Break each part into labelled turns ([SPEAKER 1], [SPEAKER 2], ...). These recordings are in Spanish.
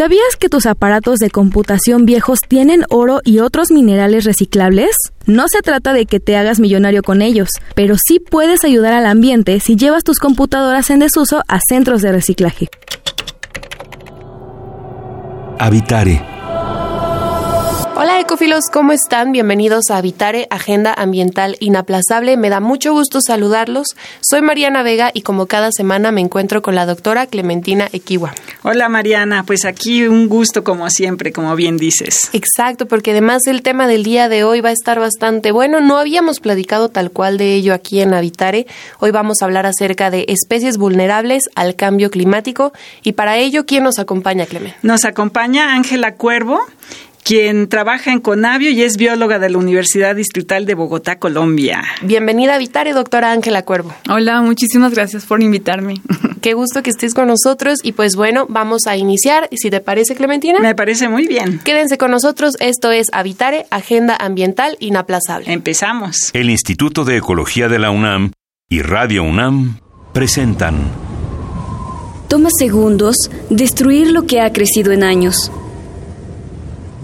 [SPEAKER 1] ¿Sabías que tus aparatos de computación viejos tienen oro y otros minerales reciclables? No se trata de que te hagas millonario con ellos, pero sí puedes ayudar al ambiente si llevas tus computadoras en desuso a centros de reciclaje.
[SPEAKER 2] Habitare
[SPEAKER 3] Hola ecofilos, ¿cómo están? Bienvenidos a Habitare, Agenda Ambiental Inaplazable. Me da mucho gusto saludarlos. Soy Mariana Vega y como cada semana me encuentro con la doctora Clementina Equiwa.
[SPEAKER 4] Hola Mariana, pues aquí un gusto como siempre, como bien dices.
[SPEAKER 3] Exacto, porque además el tema del día de hoy va a estar bastante bueno. No habíamos platicado tal cual de ello aquí en Habitare. Hoy vamos a hablar acerca de especies vulnerables al cambio climático y para ello, ¿quién nos acompaña, Clemente?
[SPEAKER 4] Nos acompaña Ángela Cuervo quien trabaja en Conavio y es bióloga de la Universidad Distrital de Bogotá, Colombia.
[SPEAKER 3] Bienvenida a Vitare, doctora Ángela Cuervo.
[SPEAKER 5] Hola, muchísimas gracias por invitarme.
[SPEAKER 3] Qué gusto que estés con nosotros y pues bueno, vamos a iniciar. Si te parece, Clementina.
[SPEAKER 4] Me parece muy bien.
[SPEAKER 3] Quédense con nosotros. Esto es Habitare, Agenda Ambiental Inaplazable.
[SPEAKER 4] Empezamos.
[SPEAKER 2] El Instituto de Ecología de la UNAM y Radio UNAM presentan.
[SPEAKER 6] Toma segundos destruir lo que ha crecido en años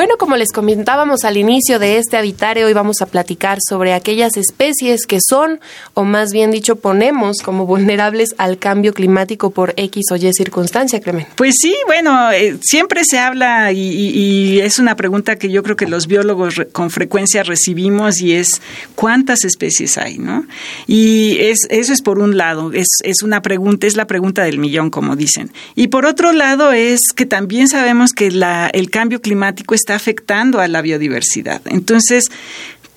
[SPEAKER 3] Bueno, como les comentábamos al inicio de este habitare, hoy vamos a platicar sobre aquellas especies que son, o más bien dicho, ponemos como vulnerables al cambio climático por X o Y circunstancia, Clemen.
[SPEAKER 4] Pues sí, bueno, eh, siempre se habla y, es una pregunta que yo creo que los biólogos con frecuencia recibimos y es ¿cuántas especies hay? ¿no? Y es, eso es por un lado, es, es una pregunta, es la pregunta del millón, como dicen. Y por otro lado es que también sabemos que la, el cambio climático está afectando a la biodiversidad. Entonces,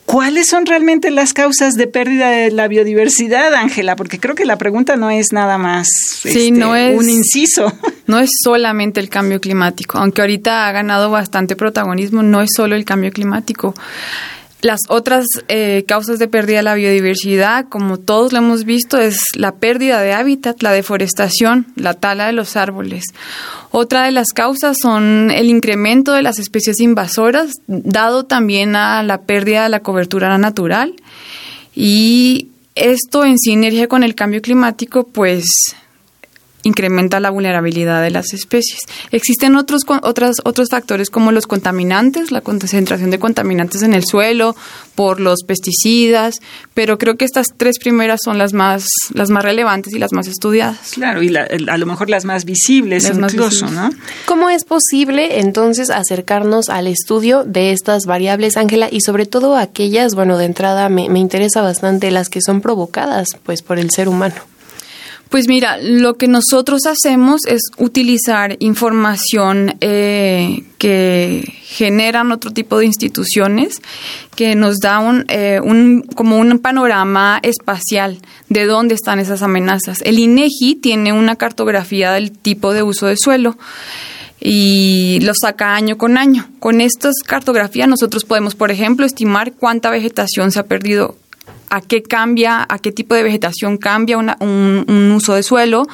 [SPEAKER 4] ¿Cuáles son realmente las causas de pérdida de la biodiversidad, Ángela? Porque creo que la pregunta no es nada más
[SPEAKER 5] sí, no
[SPEAKER 4] este, es, un inciso.
[SPEAKER 5] No es solamente el cambio climático, aunque ahorita ha ganado bastante protagonismo, no es solo el cambio climático. Las otras eh, causas de pérdida de la biodiversidad, como todos lo hemos visto, es la pérdida de hábitat, la deforestación, la tala de los árboles. Otra de las causas son el incremento de las especies invasoras, dado también a la pérdida de la cobertura natural. Y esto en sinergia con el cambio climático, pues incrementa la vulnerabilidad de las especies. Existen otros, otras, otros factores como los contaminantes, la concentración de contaminantes en el suelo por los pesticidas, pero creo que estas tres primeras son las más, las más relevantes y las más estudiadas.
[SPEAKER 4] Claro, y a lo mejor las más visibles incluso, ¿no?
[SPEAKER 3] ¿Cómo es posible entonces acercarnos al estudio de estas variables, Ángela, y sobre todo aquellas, bueno, de entrada me, me interesa bastante las que son provocadas pues por el ser humano?
[SPEAKER 5] Pues mira, lo que nosotros hacemos es utilizar información eh, que generan otro tipo de instituciones que nos da un, eh, un, como un panorama espacial de dónde están esas amenazas. El INEGI tiene una cartografía del tipo de uso de suelo y lo saca año con año. Con estas cartografías nosotros podemos, por ejemplo, estimar cuánta vegetación se ha perdido a qué cambia, a qué tipo de vegetación cambia un, uso de suelo.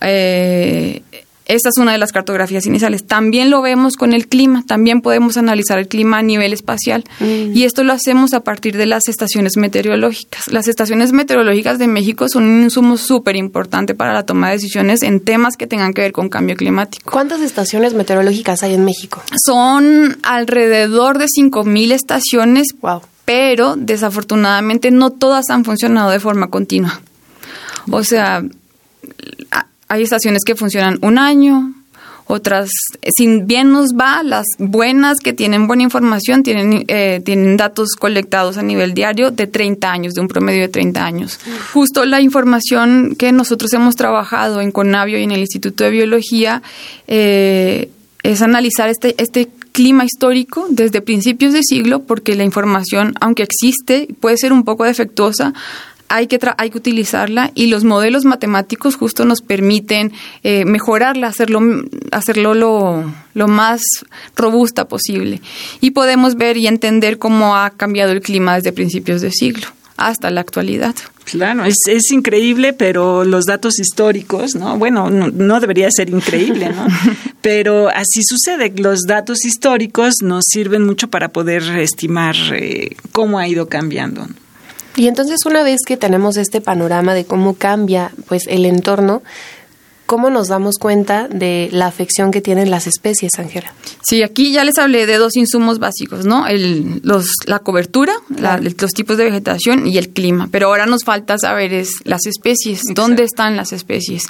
[SPEAKER 5] Eh, esta es una de las cartografías iniciales. También lo vemos con el clima, también podemos analizar el clima a nivel espacial mm. y esto lo hacemos a partir de las estaciones meteorológicas. Las estaciones meteorológicas de México son un insumo súper importante para la toma de decisiones en temas que tengan que ver con cambio climático.
[SPEAKER 3] ¿Cuántas estaciones meteorológicas hay en México?
[SPEAKER 5] Son alrededor de 5.000 estaciones.
[SPEAKER 3] Wow
[SPEAKER 5] pero desafortunadamente no todas han funcionado de forma continua. O sea, hay estaciones que funcionan un año, otras, si bien nos va, las buenas que tienen buena información tienen, eh, tienen datos colectados a nivel diario de 30 años, de un promedio de 30 años. Justo la información que nosotros hemos trabajado en Conavio y en el Instituto de Biología eh, es analizar este, este clima histórico desde principios de siglo, porque la información, aunque existe, puede ser un poco defectuosa, hay que, hay que utilizarla y los modelos matemáticos justo nos permiten eh, mejorarla, hacerlo, hacerlo lo, lo, más robusta posible. Y podemos ver y entender cómo ha cambiado el clima desde principios de siglo hasta la actualidad.
[SPEAKER 4] Claro, es, es increíble, pero los datos históricos, ¿no? Bueno, no, debería ser increíble, ¿no? pero así sucede. Los datos históricos nos sirven mucho para poder estimar eh, cómo ha ido cambiando.
[SPEAKER 3] Y entonces una vez que tenemos este panorama de cómo cambia pues el entorno, ¿cómo nos damos cuenta de la afección que tienen las especies, Ángela?
[SPEAKER 5] Sí, aquí ya les hablé de dos insumos básicos, ¿no? El, los, la cobertura, los tipos de vegetación y el clima. Pero ahora nos falta saber es las especies, dónde están las especies.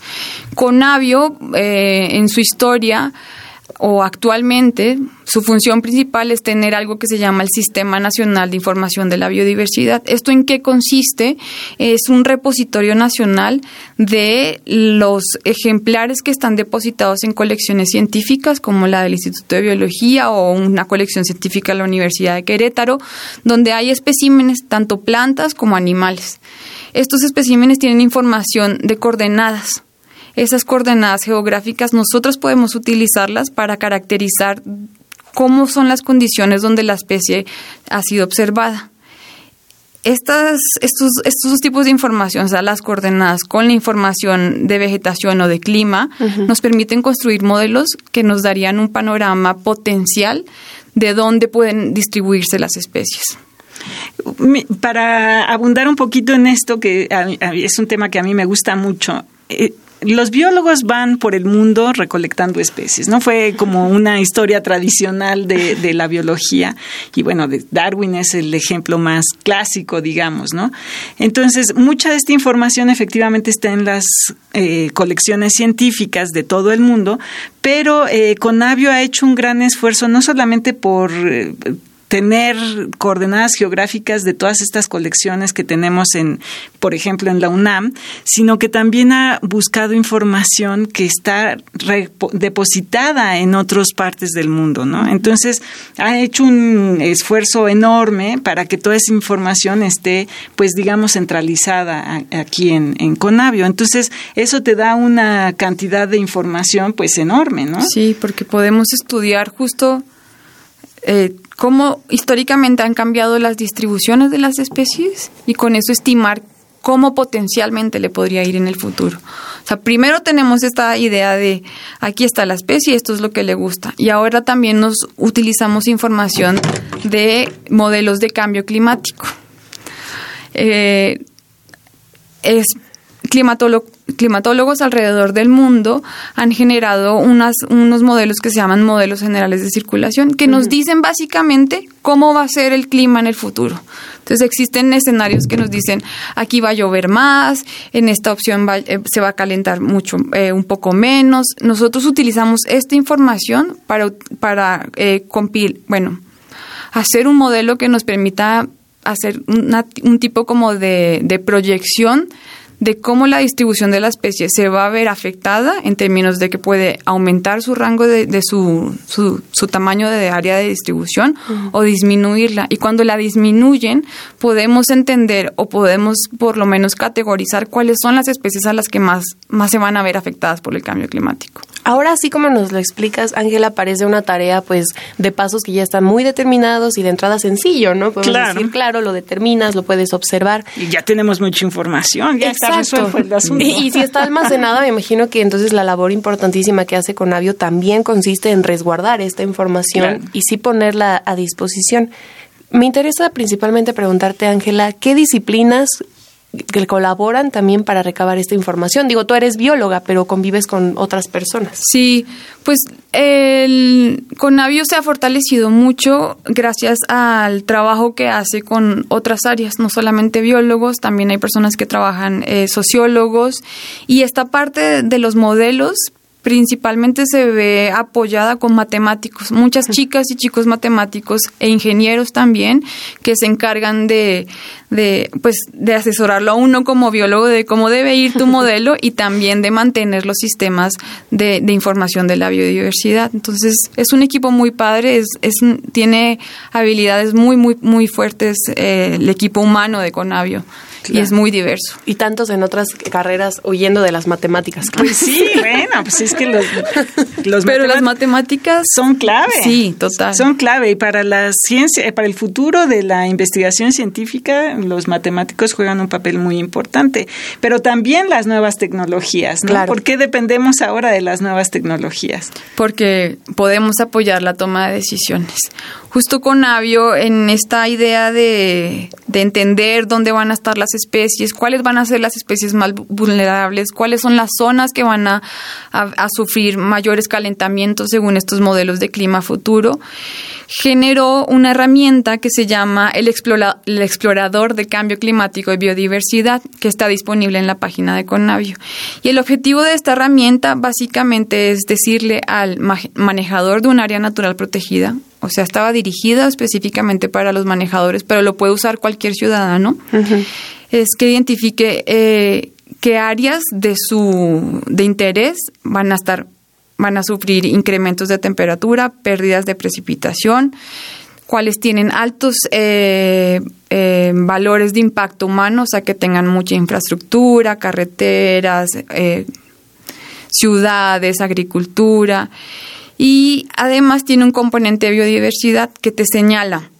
[SPEAKER 5] Conavio, eh, en su historia, o actualmente su función principal es tener algo que se llama el Sistema Nacional de Información de la Biodiversidad. ¿Esto en qué consiste? Es un repositorio nacional de los ejemplares que están depositados en colecciones científicas como la del Instituto de Biología o una colección científica de la Universidad de Querétaro, donde hay especímenes tanto plantas como animales. Estos especímenes tienen información de coordenadas esas coordenadas geográficas nosotros podemos utilizarlas para caracterizar cómo son las condiciones donde la especie ha sido observada. Estas, estos, estos tipos de información, o sea, las coordenadas con la información de vegetación o de clima, nos permiten construir modelos que nos darían un panorama potencial de dónde pueden distribuirse las especies.
[SPEAKER 4] Para abundar un poquito en esto, que es un tema que a mí me gusta mucho, eh, los biólogos van por el mundo recolectando especies, ¿no? Fue como una historia tradicional de, de, la biología y bueno, Darwin es el ejemplo más clásico, digamos, ¿no? Entonces, mucha de esta información efectivamente está en las eh, colecciones científicas de todo el mundo, pero eh, Conavio ha hecho un gran esfuerzo no solamente por eh, tener coordenadas geográficas de todas estas colecciones que tenemos en, por ejemplo, en la UNAM, sino que también ha buscado información que está depositada en otras partes del mundo, ¿no? Entonces, ha hecho un esfuerzo enorme para que toda esa información esté, pues, digamos, centralizada aquí en, en Conavio. Entonces, eso te da una cantidad de información, pues, enorme, ¿no?
[SPEAKER 5] Sí, porque podemos estudiar justo eh, cómo históricamente han cambiado las distribuciones de las especies y con eso estimar cómo potencialmente le podría ir en el futuro. O sea, primero tenemos esta idea de aquí está la especie, esto es lo que le gusta. Y ahora también nos utilizamos información de modelos de cambio climático. Eh, es climatólogos alrededor del mundo han generado unas, unos modelos que se llaman modelos generales de circulación, que nos dicen básicamente cómo va a ser el clima en el futuro. Entonces existen escenarios que nos dicen aquí va a llover más, en esta opción eh, se va a calentar mucho, eh, un poco menos. Nosotros utilizamos esta información para, para eh, compil, bueno, hacer un modelo que nos permita hacer un tipo como de, de proyección de cómo la distribución de la especie se va a ver afectada en términos de que puede aumentar su rango de, de su, su, su, tamaño de área de distribución o disminuirla. Y cuando la disminuyen, podemos entender o podemos por lo menos categorizar cuáles son las especies a las que más, más se van a ver afectadas por el cambio climático.
[SPEAKER 3] Ahora, así como nos lo explicas, Ángela, parece una tarea pues de pasos que ya están muy determinados y de entrada sencillo, ¿no? Podemos claro. decir, claro, lo determinas, lo puedes observar.
[SPEAKER 4] Y ya tenemos mucha información, ya está resuelto el asunto.
[SPEAKER 3] Y, y, si está almacenada, me imagino que entonces la labor importantísima que hace Conavio también consiste en resguardar esta información claro. y sí ponerla a disposición. Me interesa principalmente preguntarte, Ángela, ¿qué disciplinas que colaboran también para recabar esta información. Digo, tú eres bióloga, pero convives con otras personas.
[SPEAKER 5] Sí, pues el Conavio se ha fortalecido mucho gracias al trabajo que hace con otras áreas, no solamente biólogos, también hay personas que trabajan eh, sociólogos y esta parte de los modelos principalmente se ve apoyada con matemáticos, muchas chicas y chicos matemáticos e ingenieros también que se encargan de, de, pues, de asesorarlo a uno como biólogo de cómo debe ir tu modelo y también de mantener los sistemas de, de información de la biodiversidad. Entonces, es un equipo muy padre, es, es tiene habilidades muy, muy, muy fuertes eh, el equipo humano de Conavio. Y es muy diverso.
[SPEAKER 3] Y tantos en otras carreras huyendo de las matemáticas.
[SPEAKER 4] Pues sí, bueno, pues es que los,
[SPEAKER 5] los Pero las matemáticas
[SPEAKER 4] son clave.
[SPEAKER 5] Sí, total.
[SPEAKER 4] Son clave y para la ciencia, eh, para el futuro de la investigación científica, los matemáticos juegan un papel muy importante, pero también las nuevas tecnologías, ¿no? ¿Por qué dependemos ahora de las nuevas tecnologías?
[SPEAKER 5] Porque podemos apoyar la toma de decisiones. Justo con Avio, en esta idea de, de entender dónde van a estar las especies, cuáles van a ser las especies más vulnerables, cuáles son las zonas que van a, sufrir mayores calentamientos según estos modelos de clima futuro, generó una herramienta que se llama el, el explorador de cambio climático y biodiversidad, que está disponible en la página de Conavio. Y el objetivo de esta herramienta básicamente es decirle al manejador de un área natural protegida, o sea, estaba dirigida específicamente para los manejadores, pero lo puede usar cualquier ciudadano es que identifique eh, qué áreas de su de interés van a estar van a sufrir incrementos de temperatura, pérdidas de precipitación, cuáles tienen altos eh, eh, valores de impacto humano, o sea que tengan mucha infraestructura, carreteras, ciudades, agricultura y además tiene un componente de biodiversidad que te señala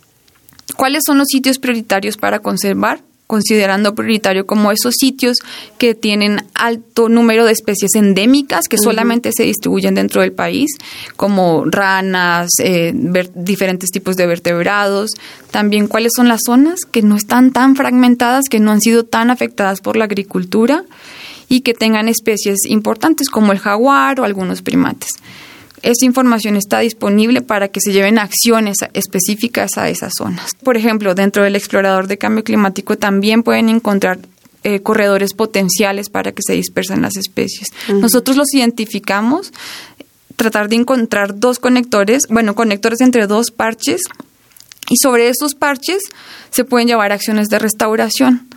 [SPEAKER 5] cuáles son los sitios prioritarios para conservar considerando prioritario como esos sitios que tienen alto número de especies endémicas que solamente se distribuyen dentro del país, como ranas, eh, diferentes tipos de vertebrados. También cuáles son las zonas que no están tan fragmentadas, que no han sido tan afectadas por la agricultura y que tengan especies importantes como el jaguar o algunos primates esa información está disponible para que se lleven acciones específicas a esas zonas. Por ejemplo, dentro del explorador de cambio climático también pueden encontrar eh, corredores potenciales para que se dispersen las especies. Nosotros los identificamos, tratar de encontrar dos conectores, bueno, conectores entre dos parches, y sobre esos parches se pueden llevar acciones de restauración.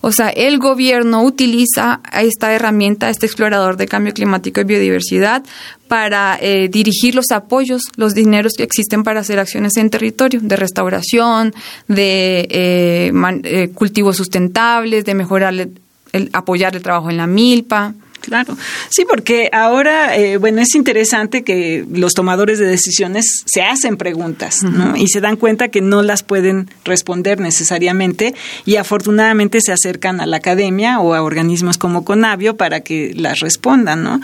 [SPEAKER 5] O sea, el gobierno utiliza esta herramienta, este explorador de cambio climático y biodiversidad, para eh, dirigir los apoyos, los dineros que existen para hacer acciones en territorio, de restauración, de eh, eh, cultivos sustentables, de mejorar, el, apoyar el trabajo en la milpa.
[SPEAKER 4] Claro, sí, porque ahora, eh, bueno, es interesante que los tomadores de decisiones se hacen preguntas ¿no? y se dan cuenta que no las pueden responder necesariamente y afortunadamente se acercan a la academia o a organismos como Conavio para que las respondan, ¿no?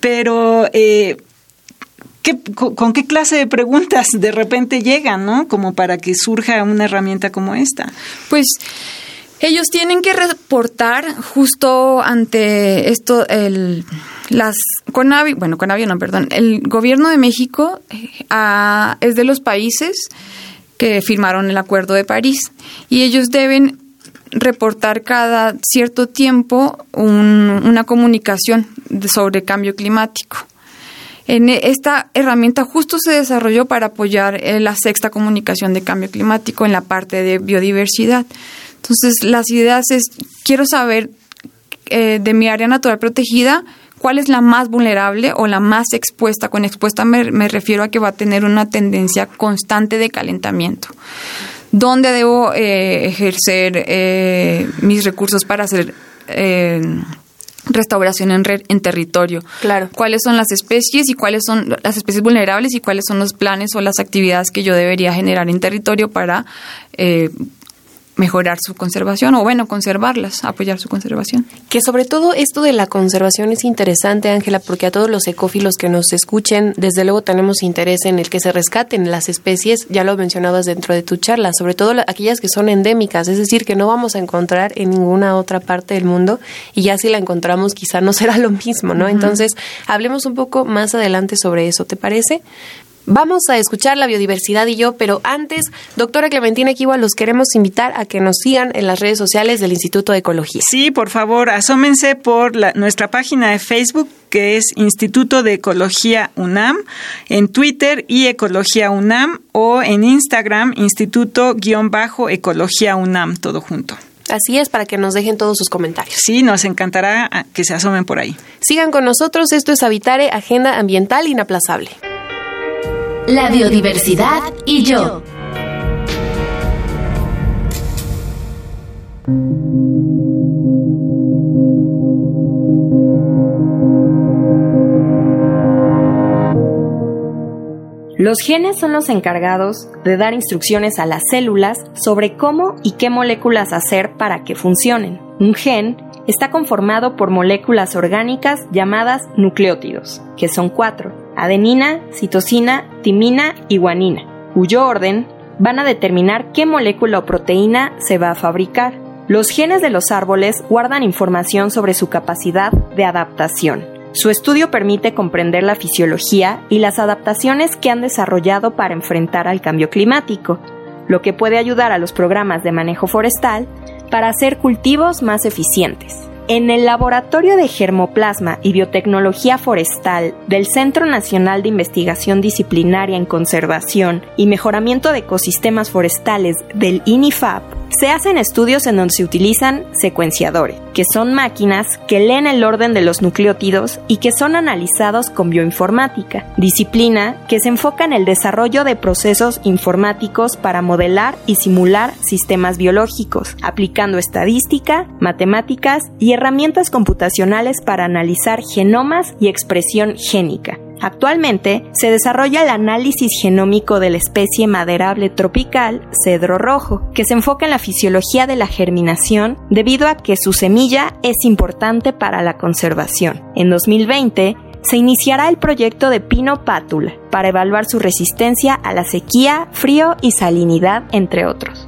[SPEAKER 4] Pero... Eh, con, qué clase de preguntas de repente llegan, ¿no? Como para que surja una herramienta como esta.
[SPEAKER 5] Pues ellos tienen que reportar justo ante esto, el, las Conavi, bueno, Conavi no, perdón, el gobierno de México eh, es de los países que firmaron el Acuerdo de París y ellos deben reportar cada cierto tiempo una comunicación sobre cambio climático. En esta herramienta justo se desarrolló para apoyar eh, la sexta comunicación de cambio climático en la parte de biodiversidad. Entonces, las ideas es, quiero saber eh, de mi área natural protegida, cuál es la más vulnerable o la más expuesta. Con expuesta me, refiero a que va a tener una tendencia constante de calentamiento. ¿Dónde debo eh, ejercer eh, mis recursos para hacer restauración en, en territorio?
[SPEAKER 3] Claro.
[SPEAKER 5] ¿Cuáles son las especies y cuáles son las especies vulnerables y cuáles son los planes o las actividades que yo debería generar en territorio para mejorar su conservación o bueno, conservarlas, apoyar su conservación.
[SPEAKER 3] Que sobre todo esto de la conservación es interesante, Ángela, porque a todos los ecófilos que nos escuchen, desde luego tenemos interés en el que se rescaten las especies, ya lo mencionabas dentro de tu charla, sobre todo aquellas que son endémicas, es decir, que no vamos a encontrar en ninguna otra parte del mundo y ya si la encontramos quizá no será lo mismo, ¿no? Entonces, hablemos un poco más adelante sobre eso, ¿te parece? Vamos a escuchar la biodiversidad y yo, pero antes, doctora Clementina Equiwa, los queremos invitar a que nos sigan en las redes sociales del Instituto de Ecología.
[SPEAKER 4] Sí, por favor, asómense por nuestra página de Facebook que es Instituto de Ecología UNAM, en Twitter y Ecología UNAM o en Instagram Instituto-Ecología UNAM, todo junto.
[SPEAKER 3] Así es, para que nos dejen todos sus comentarios.
[SPEAKER 4] Sí, nos encantará ah, que se asomen por ahí.
[SPEAKER 3] Sigan con nosotros, esto es Habitare, Agenda Ambiental Inaplazable
[SPEAKER 7] la biodiversidad y yo.
[SPEAKER 8] Los genes son los encargados de dar instrucciones a las células sobre cómo y qué moléculas hacer para que funcionen. Un gen está conformado por moléculas orgánicas llamadas nucleótidos, que son cuatro adenina, citosina, timina y guanina, cuyo orden van a determinar qué molécula o proteína se va a fabricar. Los genes de los árboles guardan información sobre su capacidad de adaptación. Su estudio permite comprender la fisiología y las adaptaciones que han desarrollado para enfrentar al cambio climático, lo que puede ayudar a los programas de manejo forestal para hacer cultivos más eficientes. En el Laboratorio de Germoplasma y Biotecnología Forestal del Centro Nacional de Investigación Disciplinaria en Conservación y Mejoramiento de Ecosistemas Forestales del INIFAP, se hacen estudios en donde se utilizan secuenciadores, que son máquinas que leen el orden de los nucleótidos y que son analizados con bioinformática, disciplina que se enfoca en el desarrollo de procesos informáticos para modelar y simular sistemas biológicos, aplicando estadística, matemáticas y herramientas computacionales para analizar genomas y expresión génica. Actualmente se desarrolla el análisis genómico de la especie maderable tropical cedro rojo, que se enfoca en la fisiología de la germinación debido a que su semilla es importante para la conservación. En 2020, se iniciará el proyecto de Pino Pátula para evaluar su resistencia a la sequía, frío y salinidad, entre otros.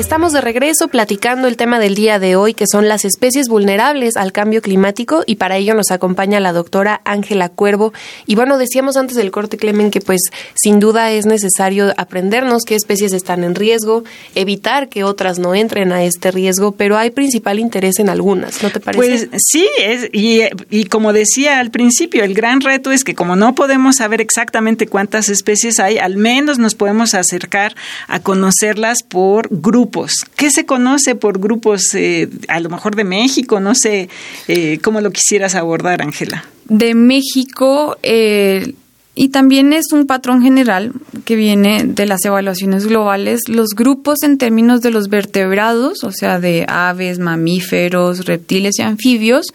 [SPEAKER 3] Estamos de regreso platicando el tema del día de hoy, que son las especies vulnerables al cambio climático, y para ello nos acompaña la doctora Ángela Cuervo. Y bueno, decíamos antes del corte, Clemen, que pues sin duda es necesario aprendernos qué especies están en riesgo, evitar que otras no entren a este riesgo, pero hay principal interés en algunas, ¿no te parece?
[SPEAKER 4] Pues sí, es, y, y como decía al principio, el gran reto es que como no podemos saber exactamente cuántas especies hay, al menos nos podemos acercar a conocerlas por grupos ¿Qué se conoce por grupos, eh, a lo mejor de México? No sé eh, cómo lo quisieras abordar, Ángela.
[SPEAKER 5] De México, eh, y también es un patrón general que viene de las evaluaciones globales, los grupos en términos de los vertebrados, o sea, de aves, mamíferos, reptiles y anfibios,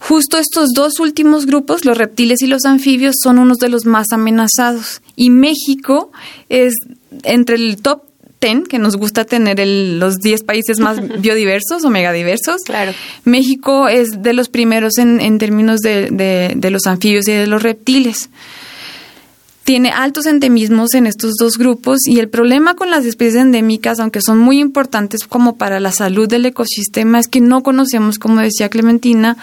[SPEAKER 5] Justo estos dos últimos grupos, los reptiles y los anfibios, son unos de los más amenazados. Y México es entre el top que nos gusta tener los 10 países más biodiversos o megadiversos.
[SPEAKER 3] Claro.
[SPEAKER 5] México es de los primeros en, en términos de, de, los anfibios y de los reptiles tiene altos endemismos en estos dos grupos y el problema con las especies endémicas, aunque son muy importantes como para la salud del ecosistema, es que no conocemos, como decía Clementina,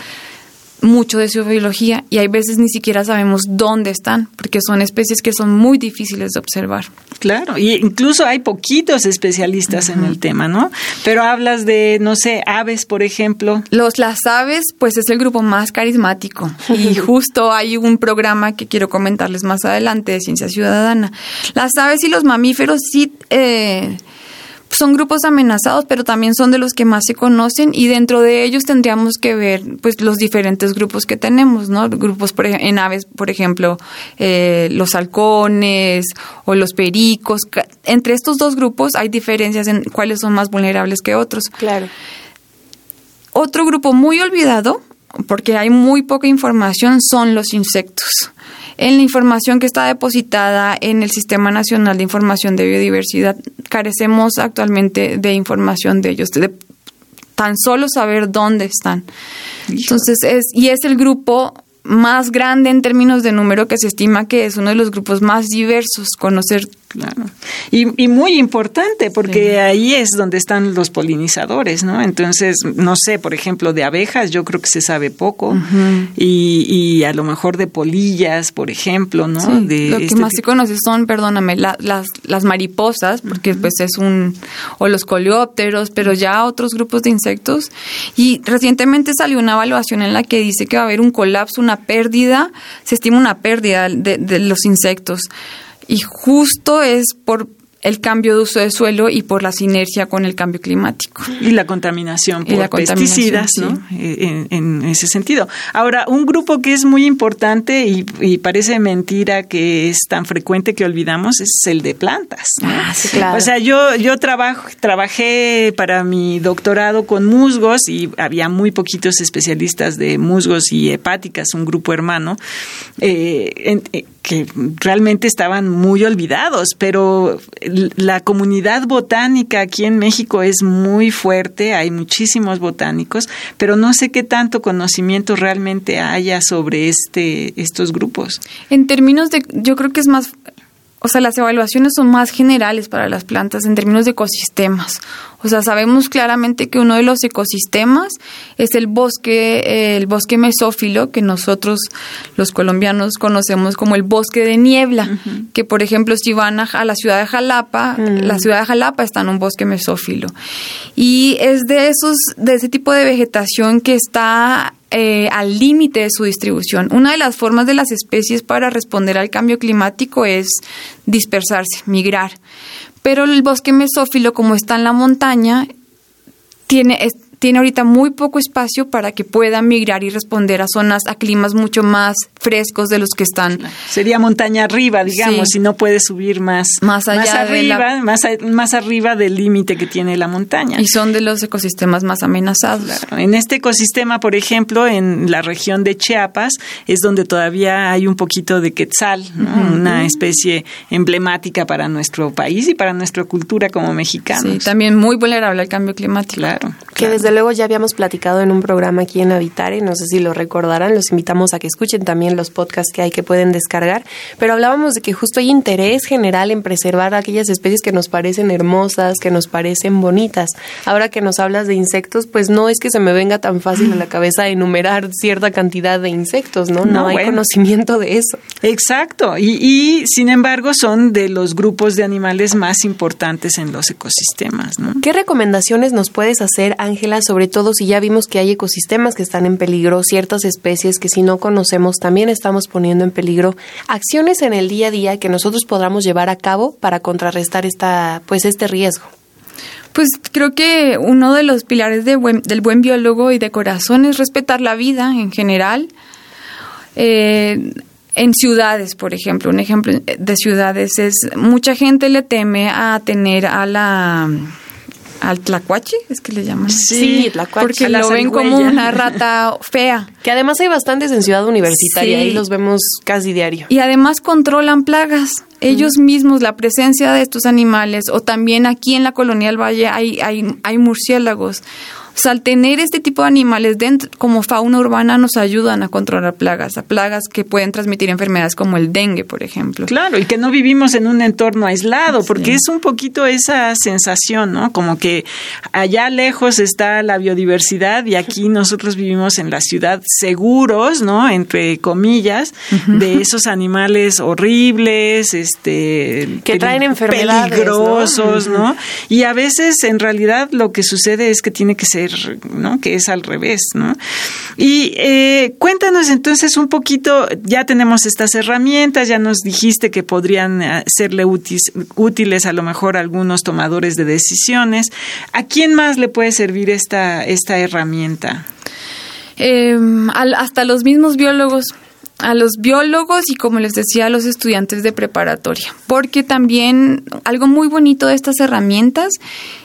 [SPEAKER 5] mucho de su biología y hay veces ni siquiera sabemos dónde están, porque son especies que son muy difíciles de observar.
[SPEAKER 4] Claro, y incluso hay poquitos especialistas en el tema, ¿no? Pero hablas de, no sé, aves, por ejemplo.
[SPEAKER 5] Los, las aves, pues es el grupo más carismático y justo hay un programa que quiero comentarles más adelante de Ciencia Ciudadana. Las aves y los mamíferos sí... Eh, son grupos amenazados, pero también son de los que más se conocen y dentro de ellos tendríamos que ver pues los diferentes grupos que tenemos, ¿no? Grupos por, en aves, por ejemplo, eh, los halcones o los pericos. Entre estos dos grupos hay diferencias en cuáles son más vulnerables que otros.
[SPEAKER 3] Claro.
[SPEAKER 5] Otro grupo muy olvidado, porque hay muy poca información, son los insectos. En la información que está depositada en el Sistema Nacional de Información de Biodiversidad. Carecemos actualmente de información de ellos, de tan solo saber dónde están. Entonces, es, y es el grupo más grande en términos de número que se estima que es uno de los grupos más diversos, conocer
[SPEAKER 4] Claro. Y, y, muy importante, porque ahí es donde están los polinizadores, ¿no? Entonces, no sé, por ejemplo, de abejas yo creo que se sabe poco, y, y, a lo mejor de polillas, por ejemplo, ¿no? de
[SPEAKER 5] lo que este más se conoce son, perdóname, las, las mariposas, porque pues es un, o los coleópteros, pero ya otros grupos de insectos. Y recientemente salió una evaluación en la que dice que va a haber un colapso, una pérdida, se estima una pérdida de, de los insectos y justo es por el cambio de uso de suelo y por la sinergia con el cambio climático.
[SPEAKER 4] Y la contaminación por la pesticidas, ¿no? Eh, en, ese sentido. Ahora, un grupo que es muy importante y, parece mentira que es tan frecuente que olvidamos es el de plantas.
[SPEAKER 3] Ah, sí, claro.
[SPEAKER 4] O sea, yo, yo trabajo, trabajé para mi doctorado con musgos y había muy poquitos especialistas de musgos y hepáticas, un grupo hermano. Eh, eh que realmente estaban muy olvidados, pero la comunidad botánica aquí en México es muy fuerte, hay muchísimos botánicos, pero no sé qué tanto conocimiento realmente haya sobre este estos grupos.
[SPEAKER 5] En términos de, yo creo que es más o sea, las evaluaciones son más generales para las plantas en términos de ecosistemas. O sea, sabemos claramente que uno de los ecosistemas es el bosque, el bosque mesófilo, que nosotros los colombianos conocemos como el bosque de niebla, que por ejemplo si van a, la ciudad de Jalapa, la mm. ciudad de Jalapa está en un bosque mesófilo. Y es de esos, de ese tipo de vegetación que está eh, al límite de su distribución. Una de las formas de las especies para responder al cambio climático es dispersarse, migrar. Pero el bosque mesófilo, como está en la montaña, tiene, tiene ahorita muy poco espacio para que puedan migrar y responder a zonas, a climas mucho más frescos de los que están.
[SPEAKER 4] Sería montaña arriba, digamos, y no puede subir más,
[SPEAKER 5] más, allá
[SPEAKER 4] arriba, más, más arriba del límite que tiene la montaña.
[SPEAKER 5] Y son de los ecosistemas más amenazados.
[SPEAKER 4] En este ecosistema, por ejemplo, en la región de Chiapas, es donde todavía hay un poquito de quetzal, una especie emblemática para nuestro país y para nuestra cultura como mexicanos.
[SPEAKER 5] Sí, también muy vulnerable al cambio climático.
[SPEAKER 4] Claro.
[SPEAKER 3] Que desde luego ya habíamos platicado en un programa aquí en Habitare, no sé si lo recordarán, los invitamos a que escuchen también los podcasts que hay que pueden descargar, pero hablábamos de que justo hay interés general en preservar aquellas especies que nos parecen hermosas, que nos parecen bonitas. Ahora que nos hablas de insectos, pues no es que se me venga tan fácil a la cabeza enumerar cierta cantidad de insectos, ¿no? No, hay conocimiento de eso.
[SPEAKER 4] Exacto, y, y sin embargo son de los grupos de animales más importantes en los ecosistemas, ¿no?
[SPEAKER 3] ¿Qué recomendaciones nos puedes hacer, Ángela, sobre todo si ya vimos que hay ecosistemas que están en peligro, ciertas especies que si no conocemos también estamos poniendo en peligro, acciones en el día a día que nosotros podamos llevar a cabo para contrarrestar esta, pues este riesgo?
[SPEAKER 5] Pues creo que uno de los pilares de del buen biólogo y de corazón es respetar la vida en general. Eh, en ciudades, por ejemplo, un ejemplo de ciudades es mucha gente le teme a tener a la al tlacuache, es que le llaman.
[SPEAKER 3] Sí, tlacuache.
[SPEAKER 5] Porque lo ven como una rata fea.
[SPEAKER 3] Que además hay bastantes en Ciudad Universitaria, ahí los vemos casi diario.
[SPEAKER 5] Y además controlan plagas. Ellos mismos, la presencia de estos animales, o también aquí en la colonia del Valle hay, hay, hay murciélagos. O sea, al tener este tipo de animales dentro, como fauna urbana nos ayudan a controlar plagas, a plagas que pueden transmitir enfermedades como el dengue, por ejemplo.
[SPEAKER 4] Claro, y que no vivimos en un entorno aislado, porque es un poquito esa sensación, ¿no? Como que allá lejos está la biodiversidad y aquí nosotros vivimos en la ciudad seguros, ¿no? Entre comillas, de esos animales horribles, este
[SPEAKER 3] que traen enfermedades
[SPEAKER 4] peligrosos, ¿no? Y a veces en realidad lo que sucede es que tiene que ser ¿no? Que es al revés, ¿no? Y eh, cuéntanos entonces un poquito, ya tenemos estas herramientas, ya nos dijiste que podrían eh, serle útiles a lo mejor a algunos tomadores de decisiones. ¿A quién más le puede servir esta, esta herramienta?
[SPEAKER 5] Em, hasta los mismos biólogos a los biólogos y como les decía a los estudiantes de preparatoria, porque también algo muy bonito de estas herramientas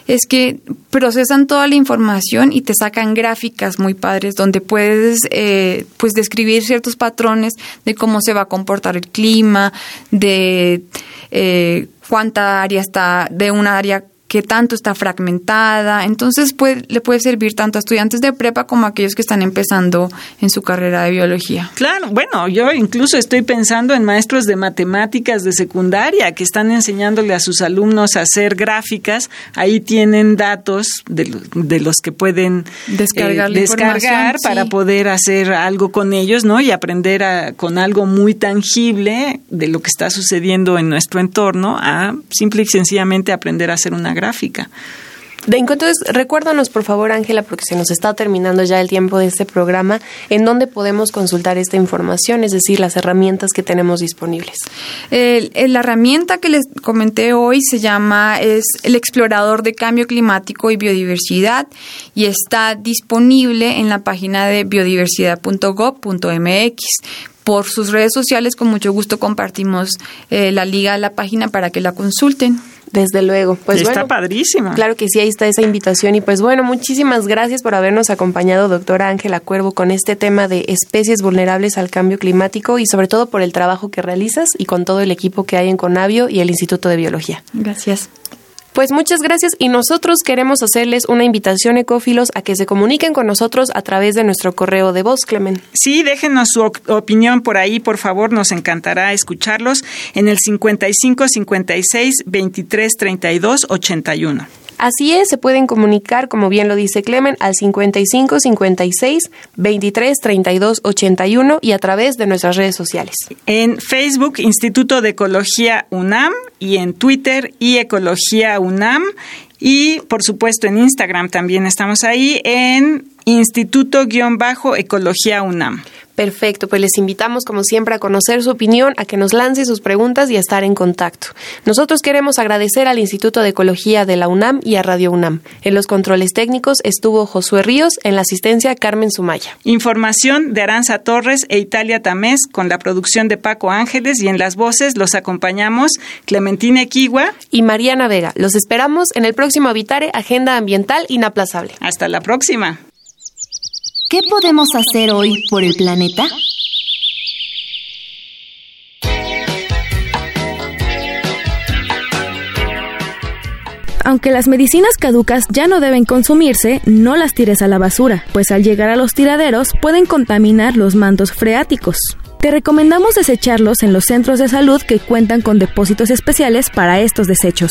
[SPEAKER 5] es que procesan toda la información y te sacan gráficas muy padres donde puedes eh, pues describir ciertos patrones de cómo se va a comportar el clima, de eh, cuánta área está de una área que tanto está fragmentada. Entonces puede, le puede servir tanto a estudiantes de prepa como a aquellos que están empezando en su carrera de biología.
[SPEAKER 4] Claro, bueno, yo incluso estoy pensando en maestros de matemáticas de secundaria que están enseñándole a sus alumnos a hacer gráficas. Ahí tienen datos de, los que pueden
[SPEAKER 5] descargar,
[SPEAKER 4] eh, descargar para poder hacer algo con ellos, ¿no? Y aprender a, con algo muy tangible de lo que está sucediendo en nuestro entorno a simple y sencillamente aprender a hacer una gráfica gráfica.
[SPEAKER 3] De, entonces, recuérdanos, por favor, Ángela, porque se nos está terminando ya el tiempo de este programa, en dónde podemos consultar esta información, es decir, las herramientas que tenemos disponibles.
[SPEAKER 5] la herramienta que les comenté hoy se llama, es el explorador de cambio climático y biodiversidad y está disponible en la página de biodiversidad.gov.mx por sus redes sociales, con mucho gusto compartimos eh, la liga a la página para que la consulten.
[SPEAKER 3] Desde luego. Pues
[SPEAKER 4] está padrísimo.
[SPEAKER 3] Claro que sí, ahí está esa invitación. Y pues bueno, muchísimas gracias por habernos acompañado, doctora Ángela Cuervo, con este tema de especies vulnerables al cambio climático y sobre todo por el trabajo que realizas y con todo el equipo que hay en Conavio y el Instituto de Biología.
[SPEAKER 5] Gracias.
[SPEAKER 3] Pues muchas gracias y nosotros queremos hacerles una invitación ecófilos a que se comuniquen con nosotros a través de nuestro correo de voz, Clemen.
[SPEAKER 4] Sí, déjenos su opinión por ahí, por favor, nos encantará escucharlos en el 55 56 23 32 81.
[SPEAKER 3] Así es, se pueden comunicar, como bien lo dice Clemen, al 55 56 23 32 81 y a través de nuestras redes sociales.
[SPEAKER 4] En Facebook, Instituto de Ecología UNAM y en Twitter y Ecología UNAM y por supuesto en Instagram también estamos ahí en Instituto-Ecología UNAM.
[SPEAKER 3] Perfecto, pues les invitamos como siempre a conocer su opinión, a que nos lance sus preguntas y a estar en contacto. Nosotros queremos agradecer al Instituto de Ecología de la UNAM y a Radio UNAM. En los controles técnicos estuvo Josué Ríos, en la asistencia Carmen Sumaya.
[SPEAKER 4] Información de Aranza Torres e Italia Tamés con la producción de Paco Ángeles y en las voces los acompañamos Clementina Equigua
[SPEAKER 3] y Mariana Vega. Los esperamos en el próximo Habitare Agenda Ambiental Inaplazable.
[SPEAKER 4] Hasta la próxima.
[SPEAKER 7] ¿Qué podemos hacer hoy por el planeta?
[SPEAKER 1] Aunque las medicinas caducas ya no deben consumirse, no las tires a la basura, pues al llegar a los tiraderos pueden contaminar los mantos freáticos. Te recomendamos desecharlos en los centros de salud que cuentan con depósitos especiales para estos desechos.